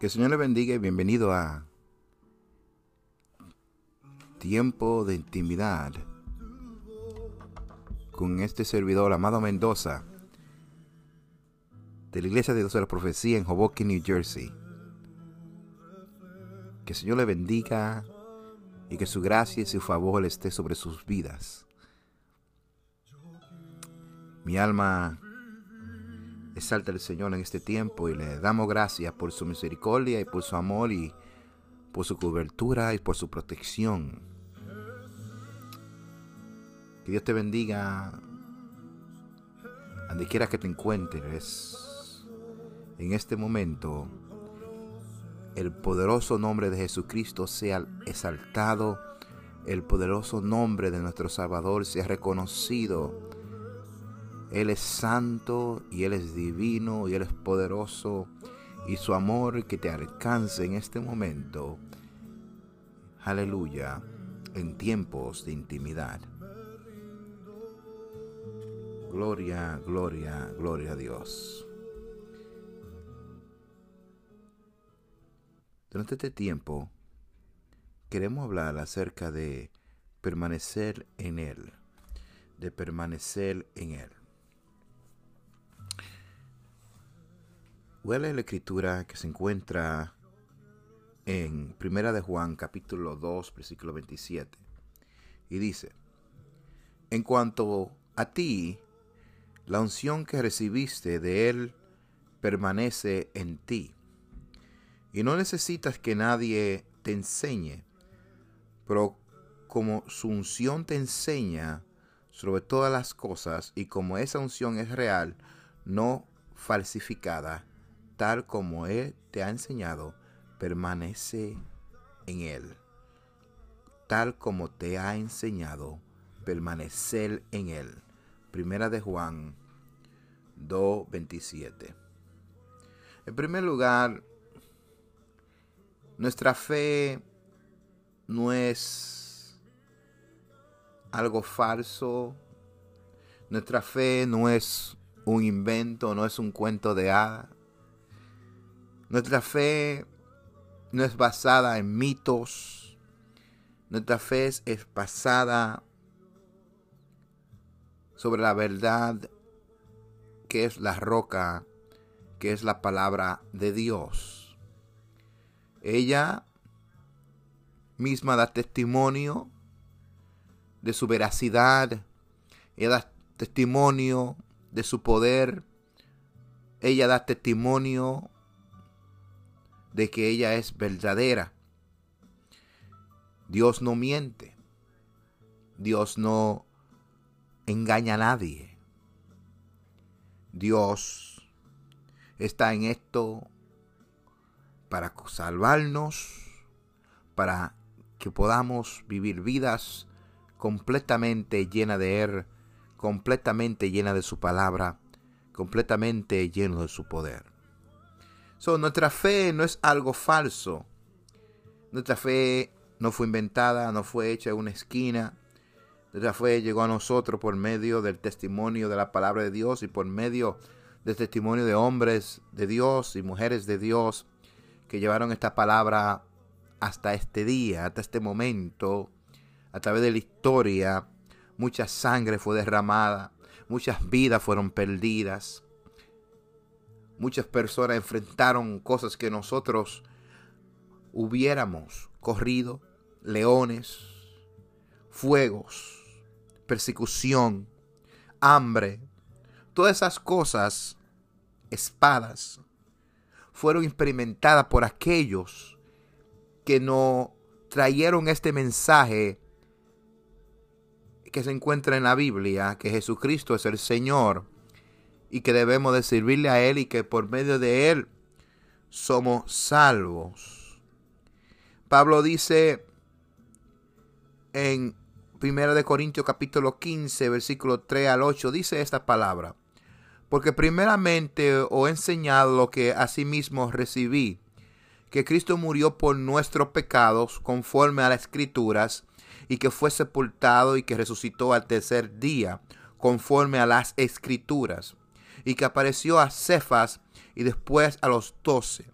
Que el Señor le bendiga y bienvenido a Tiempo de Intimidad con este servidor, Amado Mendoza, de la Iglesia de Dios de la Profecía en Hoboken, New Jersey. Que el Señor le bendiga y que su gracia y su favor esté sobre sus vidas. Mi alma exalta al Señor en este tiempo y le damos gracias por su misericordia y por su amor y por su cobertura y por su protección. Que Dios te bendiga donde quiera que te encuentres en este momento. El poderoso nombre de Jesucristo sea exaltado. El poderoso nombre de nuestro Salvador sea reconocido él es santo y Él es divino y Él es poderoso y su amor que te alcance en este momento. Aleluya, en tiempos de intimidad. Gloria, gloria, gloria a Dios. Durante este tiempo queremos hablar acerca de permanecer en Él, de permanecer en Él. Huele la escritura que se encuentra en Primera de Juan capítulo 2 versículo 27 y dice, en cuanto a ti, la unción que recibiste de él permanece en ti y no necesitas que nadie te enseñe, pero como su unción te enseña sobre todas las cosas y como esa unción es real, no falsificada, tal como Él te ha enseñado, permanece en Él. Tal como te ha enseñado, permanecer en Él. Primera de Juan 2.27. En primer lugar, nuestra fe no es algo falso. Nuestra fe no es un invento, no es un cuento de hadas. Nuestra fe no es basada en mitos. Nuestra fe es basada sobre la verdad que es la roca, que es la palabra de Dios. Ella misma da testimonio de su veracidad, ella da testimonio de su poder, ella da testimonio de que ella es verdadera. Dios no miente. Dios no engaña a nadie. Dios está en esto para salvarnos, para que podamos vivir vidas completamente llenas de Él, completamente llenas de su palabra, completamente llenos de su poder nuestra fe no es algo falso. Nuestra fe no fue inventada, no fue hecha en una esquina. Nuestra fe llegó a nosotros por medio del testimonio de la palabra de Dios y por medio del testimonio de hombres de Dios y mujeres de Dios que llevaron esta palabra hasta este día, hasta este momento, a través de la historia. Mucha sangre fue derramada, muchas vidas fueron perdidas. Muchas personas enfrentaron cosas que nosotros hubiéramos corrido, leones, fuegos, persecución, hambre, todas esas cosas, espadas, fueron experimentadas por aquellos que no trajeron este mensaje que se encuentra en la Biblia, que Jesucristo es el Señor y que debemos de servirle a Él y que por medio de Él somos salvos. Pablo dice en 1 de Corintios capítulo 15 versículo 3 al 8 dice esta palabra. Porque primeramente os he enseñado lo que asimismo recibí, que Cristo murió por nuestros pecados conforme a las escrituras, y que fue sepultado y que resucitó al tercer día conforme a las escrituras y que apareció a Cefas y después a los doce.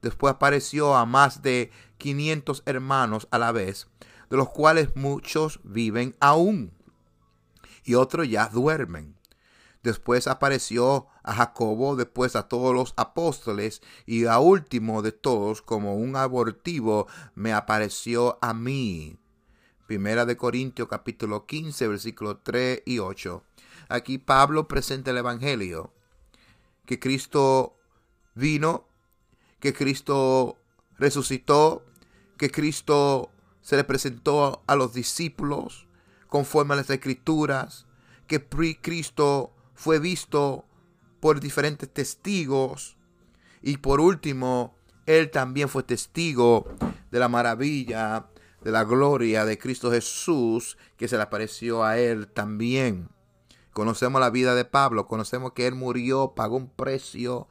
después apareció a más de 500 hermanos a la vez, de los cuales muchos viven aún y otros ya duermen. Después apareció a Jacobo, después a todos los apóstoles y a último de todos, como un abortivo, me apareció a mí. Primera de Corintios capítulo 15, versículos 3 y 8. Aquí Pablo presenta el Evangelio, que Cristo vino, que Cristo resucitó, que Cristo se le presentó a los discípulos conforme a las escrituras, que Cristo fue visto por diferentes testigos y por último, él también fue testigo de la maravilla, de la gloria de Cristo Jesús que se le apareció a él también. Conocemos la vida de Pablo, conocemos que él murió, pagó un precio,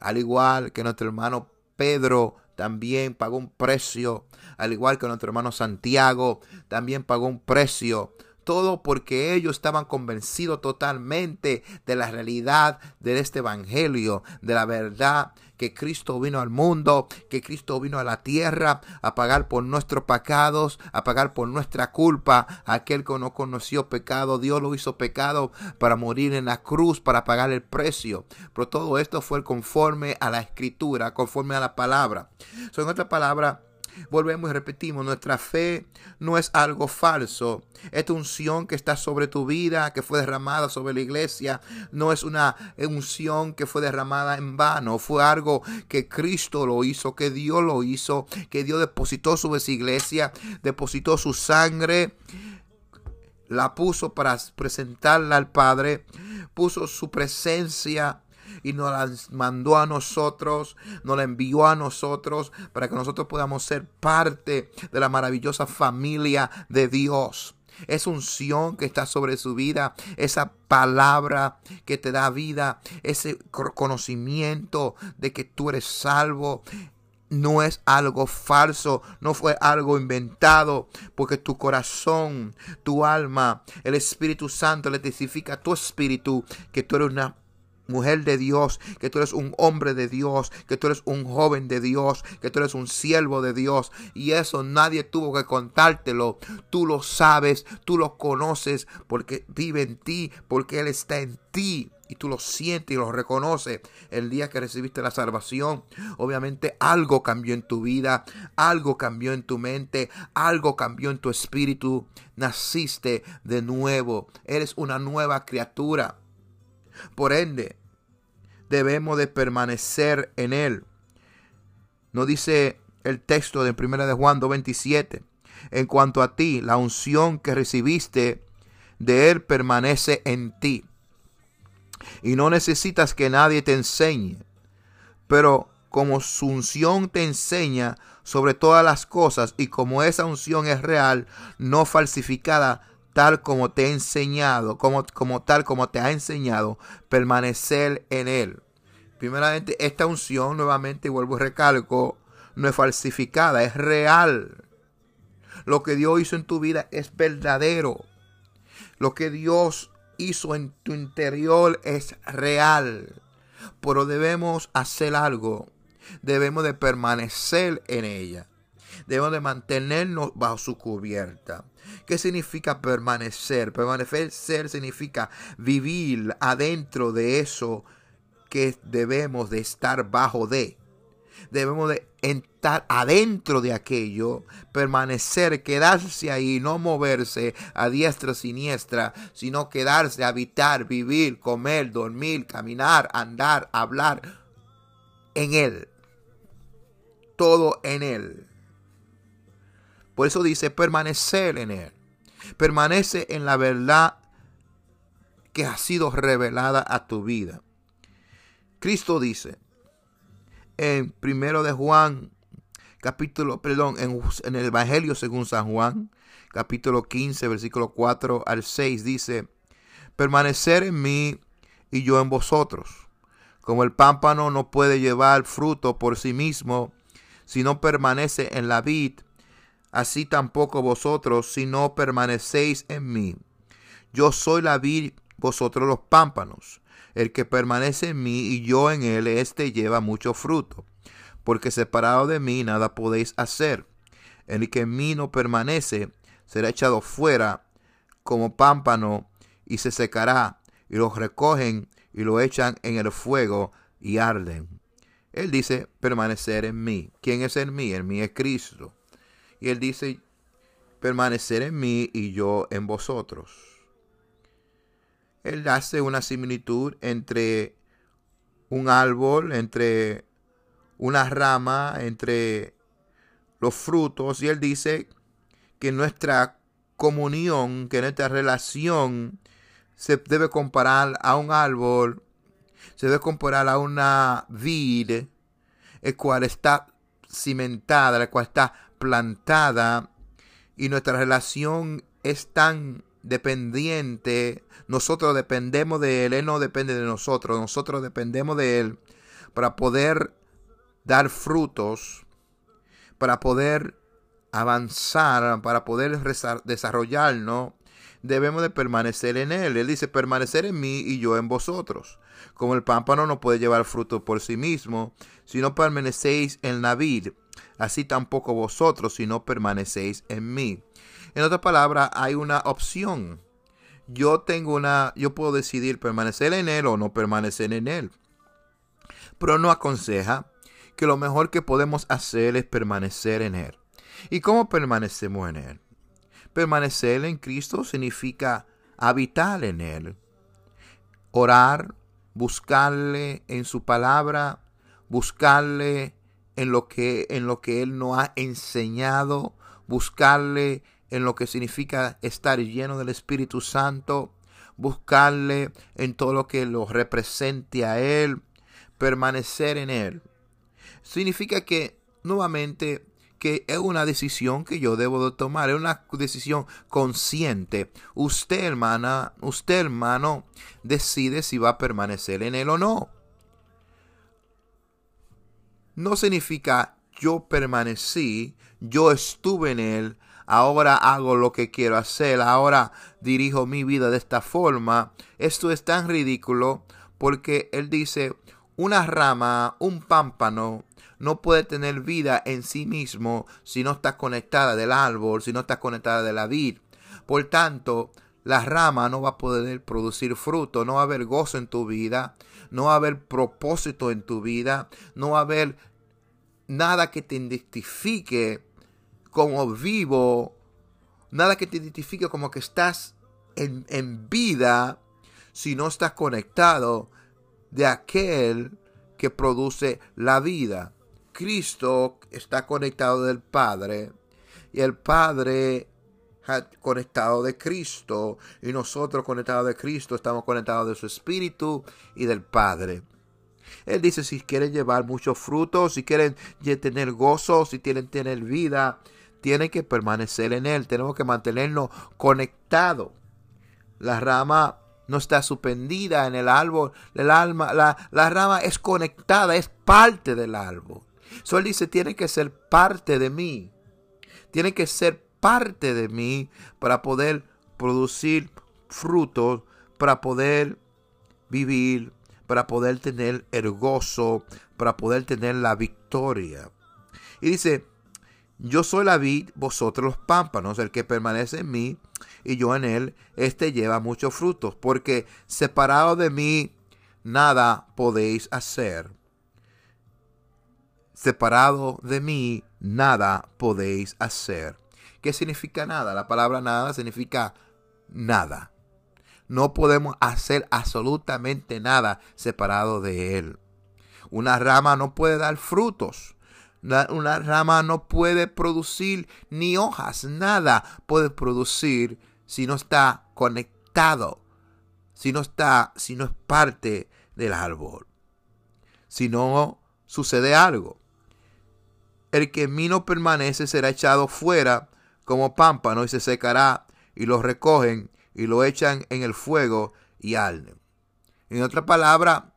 al igual que nuestro hermano Pedro también pagó un precio, al igual que nuestro hermano Santiago también pagó un precio todo porque ellos estaban convencidos totalmente de la realidad de este Evangelio, de la verdad que Cristo vino al mundo, que Cristo vino a la tierra a pagar por nuestros pecados, a pagar por nuestra culpa. Aquel que no conoció pecado, Dios lo hizo pecado para morir en la cruz, para pagar el precio. Pero todo esto fue conforme a la escritura, conforme a la palabra. So, en otra palabra, Volvemos y repetimos, nuestra fe no es algo falso. Esta unción que está sobre tu vida, que fue derramada sobre la iglesia, no es una unción que fue derramada en vano. Fue algo que Cristo lo hizo, que Dios lo hizo, que Dios depositó sobre su iglesia, depositó su sangre la puso para presentarla al Padre, puso su presencia y nos la mandó a nosotros, nos la envió a nosotros para que nosotros podamos ser parte de la maravillosa familia de Dios. Es unción que está sobre su vida, esa palabra que te da vida, ese conocimiento de que tú eres salvo, no es algo falso, no fue algo inventado, porque tu corazón, tu alma, el Espíritu Santo le testifica a tu espíritu que tú eres una mujer de Dios, que tú eres un hombre de Dios, que tú eres un joven de Dios, que tú eres un siervo de Dios. Y eso nadie tuvo que contártelo. Tú lo sabes, tú lo conoces porque vive en ti, porque Él está en ti. Y tú lo sientes y lo reconoces el día que recibiste la salvación. Obviamente algo cambió en tu vida, algo cambió en tu mente, algo cambió en tu espíritu. Naciste de nuevo, eres una nueva criatura. Por ende, debemos de permanecer en Él. No dice el texto de 1 de Juan 2.27. En cuanto a ti, la unción que recibiste de Él permanece en ti. Y no necesitas que nadie te enseñe. Pero como su unción te enseña sobre todas las cosas y como esa unción es real, no falsificada, tal como te he enseñado, como, como tal como te ha enseñado, permanecer en él. Primeramente, esta unción, nuevamente, vuelvo y recalco, no es falsificada, es real. Lo que Dios hizo en tu vida es verdadero. Lo que Dios hizo en tu interior es real. Pero debemos hacer algo. Debemos de permanecer en ella. Debemos de mantenernos bajo su cubierta. ¿Qué significa permanecer? Permanecer significa vivir adentro de eso que debemos de estar bajo de. Debemos de estar adentro de aquello, permanecer, quedarse ahí, no moverse a diestra siniestra, sino quedarse, habitar, vivir, comer, dormir, caminar, andar, hablar en Él. Todo en Él. Por eso dice permanecer en Él. Permanece en la verdad que ha sido revelada a tu vida. Cristo dice en primero de Juan, capítulo, perdón, en, el Evangelio según San Juan, capítulo 15, versículo 4 al 6, dice, permanecer en mí y yo en vosotros. Como el pámpano no puede llevar fruto por sí mismo si no permanece en la vid, así tampoco vosotros si no permanecéis en mí. Yo soy la vid, vosotros los pámpanos. El que permanece en mí y yo en él, éste lleva mucho fruto, porque separado de mí nada podéis hacer. El que en mí no permanece será echado fuera como pámpano y se secará, y los recogen y lo echan en el fuego y arden. Él dice permanecer en mí. ¿Quién es en mí? En mí es Cristo. Y él dice permanecer en mí y yo en vosotros. Él hace una similitud entre un árbol, entre una rama, entre los frutos. Y él dice que nuestra comunión, que nuestra relación se debe comparar a un árbol, se debe comparar a una vid, el cual está cimentada, la cual está plantada, y nuestra relación es tan dependiente, nosotros dependemos de Él, Él no depende de nosotros, nosotros dependemos de Él para poder dar frutos, para poder avanzar, para poder desarrollarnos, debemos de permanecer en Él. Él dice, permanecer en mí y yo en vosotros. Como el pámpano no puede llevar fruto por sí mismo, si no permanecéis en la vid, así tampoco vosotros si no permanecéis en mí. En otra palabra, hay una opción. Yo tengo una, yo puedo decidir permanecer en Él o no permanecer en Él. Pero no aconseja que lo mejor que podemos hacer es permanecer en Él. ¿Y cómo permanecemos en Él? Permanecer en Cristo significa habitar en Él, orar, buscarle en su palabra, buscarle en lo que, en lo que Él nos ha enseñado, buscarle en lo que significa estar lleno del Espíritu Santo, buscarle en todo lo que lo represente a Él, permanecer en Él. Significa que nuevamente que es una decisión que yo debo de tomar, es una decisión consciente. Usted, hermana, usted, hermano, decide si va a permanecer en él o no. No significa yo permanecí, yo estuve en él, ahora hago lo que quiero hacer, ahora dirijo mi vida de esta forma. Esto es tan ridículo porque él dice, una rama, un pámpano, no puede tener vida en sí mismo si no está conectada del árbol, si no está conectada de la vid. Por tanto, la rama no va a poder producir fruto, no va a haber gozo en tu vida, no va a haber propósito en tu vida, no va a haber nada que te identifique como vivo, nada que te identifique como que estás en, en vida si no estás conectado de aquel que produce la vida. Cristo está conectado del Padre y el Padre conectado de Cristo y nosotros conectados de Cristo estamos conectados de su Espíritu y del Padre. Él dice si quieren llevar muchos frutos, si quieren tener gozo, si quieren tener vida, tienen que permanecer en Él. Tenemos que mantenernos conectados. La rama no está suspendida en el árbol. El alma, la, la rama es conectada, es parte del árbol. So él dice, tiene que ser parte de mí. Tiene que ser parte de mí para poder producir frutos, para poder vivir, para poder tener el gozo, para poder tener la victoria. Y dice, yo soy la vid, vosotros los pámpanos, el que permanece en mí y yo en él, este lleva muchos frutos, porque separado de mí nada podéis hacer separado de mí, nada podéis hacer. ¿Qué significa nada? La palabra nada significa nada. No podemos hacer absolutamente nada separado de Él. Una rama no puede dar frutos. Una, rama no puede producir ni hojas. Nada puede producir si no está conectado. Si no está, si no es parte del árbol. Si no sucede algo. El que en mí no permanece será echado fuera como pámpano y se secará, y lo recogen y lo echan en el fuego y arden. En otra palabra,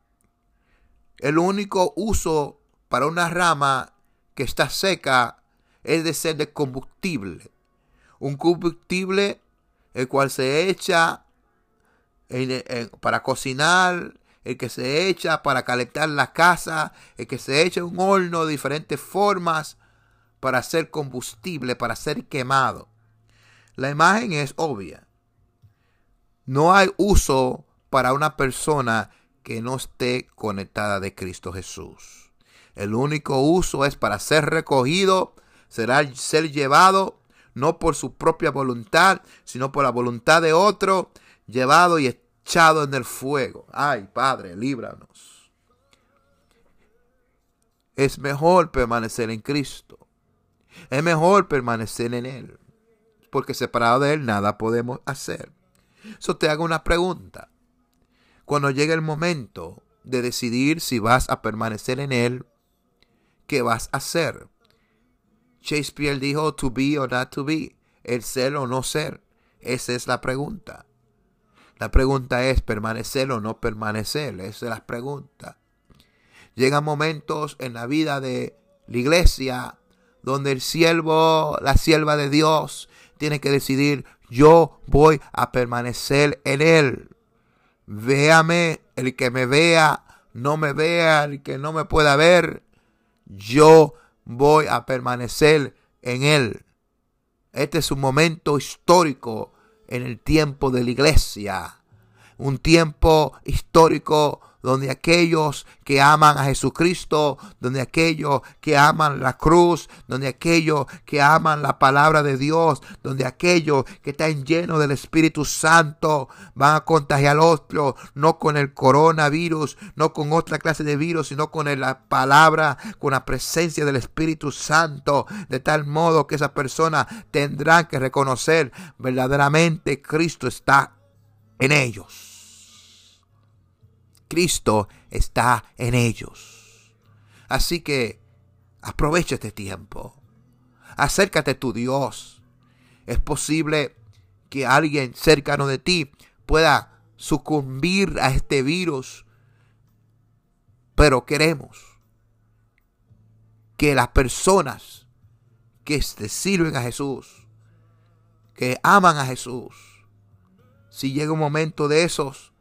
el único uso para una rama que está seca es de ser de combustible. Un combustible el cual se echa para cocinar el que se echa para calentar la casa, el que se echa un horno de diferentes formas para hacer combustible, para ser quemado. La imagen es obvia. No hay uso para una persona que no esté conectada de Cristo Jesús. El único uso es para ser recogido, será ser llevado no por su propia voluntad, sino por la voluntad de otro, llevado y echado en el fuego. Ay, Padre, líbranos. Es mejor permanecer en Cristo. Es mejor permanecer en Él. Porque separado de Él nada podemos hacer. Eso te hago una pregunta. Cuando llegue el momento de decidir si vas a permanecer en Él, ¿qué vas a hacer? Shakespeare dijo to be or not to be, el ser o no ser. Esa es la pregunta. La pregunta es permanecer o no permanecer. Esa es la pregunta. Llegan momentos en la vida de la iglesia donde el siervo, la sierva de Dios, tiene que decidir, yo voy a permanecer en Él. Véame, el que me vea, no me vea, el que no me pueda ver, yo voy a permanecer en Él. Este es un momento histórico en el tiempo de la iglesia. Un tiempo histórico donde aquellos que aman a Jesucristo, donde aquellos que aman la cruz, donde aquellos que aman la palabra de Dios, donde aquellos que están llenos del Espíritu Santo van a contagiar al otro, no con el coronavirus, no con otra clase de virus, sino con la palabra, con la presencia del Espíritu Santo, de tal modo que esa persona tendrá que reconocer verdaderamente Cristo está en ellos. Cristo está en ellos. Así que aprovecha este tiempo. Acércate a tu Dios. Es posible que alguien cercano de ti pueda sucumbir a este virus. Pero queremos que las personas que te sirven a Jesús, que aman a Jesús, si llega un momento de esos,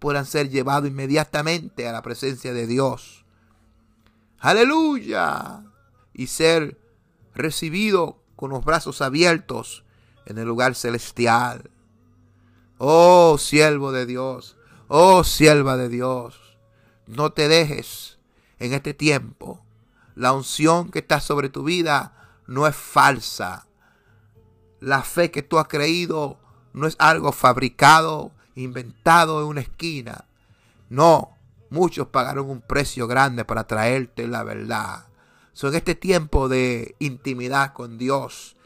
puedan ser llevados inmediatamente a la presencia de Dios. Aleluya. Y ser recibido con los brazos abiertos en el lugar celestial. Oh siervo de Dios, oh sierva de Dios, no te dejes en este tiempo. La unción que está sobre tu vida no es falsa. La fe que tú has creído no es algo fabricado inventado en una esquina. No, muchos pagaron un precio grande para traerte la verdad. Son en este tiempo de intimidad con Dios,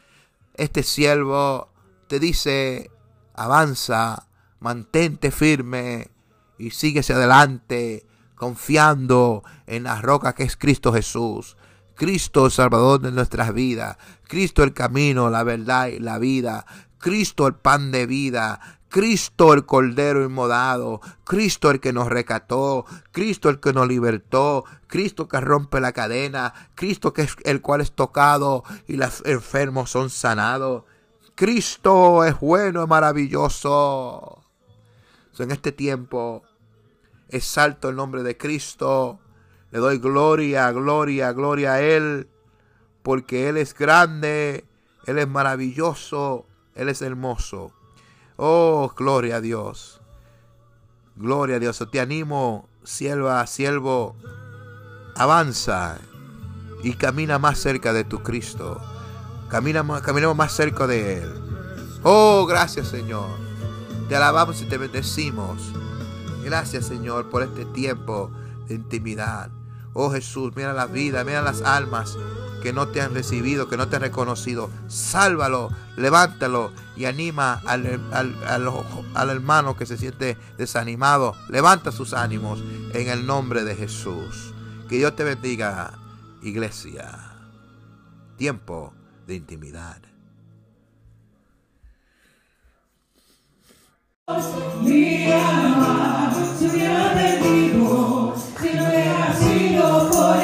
este siervo te dice, avanza, mantente firme y síguese adelante, confiando en la roca que es Cristo Jesús. Cristo el Salvador de nuestras vidas, Cristo el camino, la verdad y la vida, Cristo el pan de vida, Cristo el Cordero inmodado, Cristo el que nos recató, Cristo el que nos libertó, Cristo que rompe la cadena, Cristo que es el cual es tocado y los enfermos son sanados. Cristo es bueno y maravilloso. En este tiempo exalto el nombre de Cristo, le doy gloria, gloria, gloria a Él, porque Él es grande, Él es maravilloso, Él es hermoso. Oh, gloria a Dios. Gloria a Dios. Te animo, sierva, siervo, avanza y camina más cerca de tu Cristo. Camina, caminemos más cerca de Él. Oh, gracias Señor. Te alabamos y te bendecimos. Gracias Señor por este tiempo de intimidad. Oh Jesús, mira la vida, mira las almas que no te han recibido, que no te han reconocido. Sálvalo, levántalo y anima al, al, hermano que se siente desanimado. Levanta sus ánimos en el nombre de Jesús. Que Dios te bendiga, iglesia. Tiempo de intimidad. por el Señor, hubiera sido por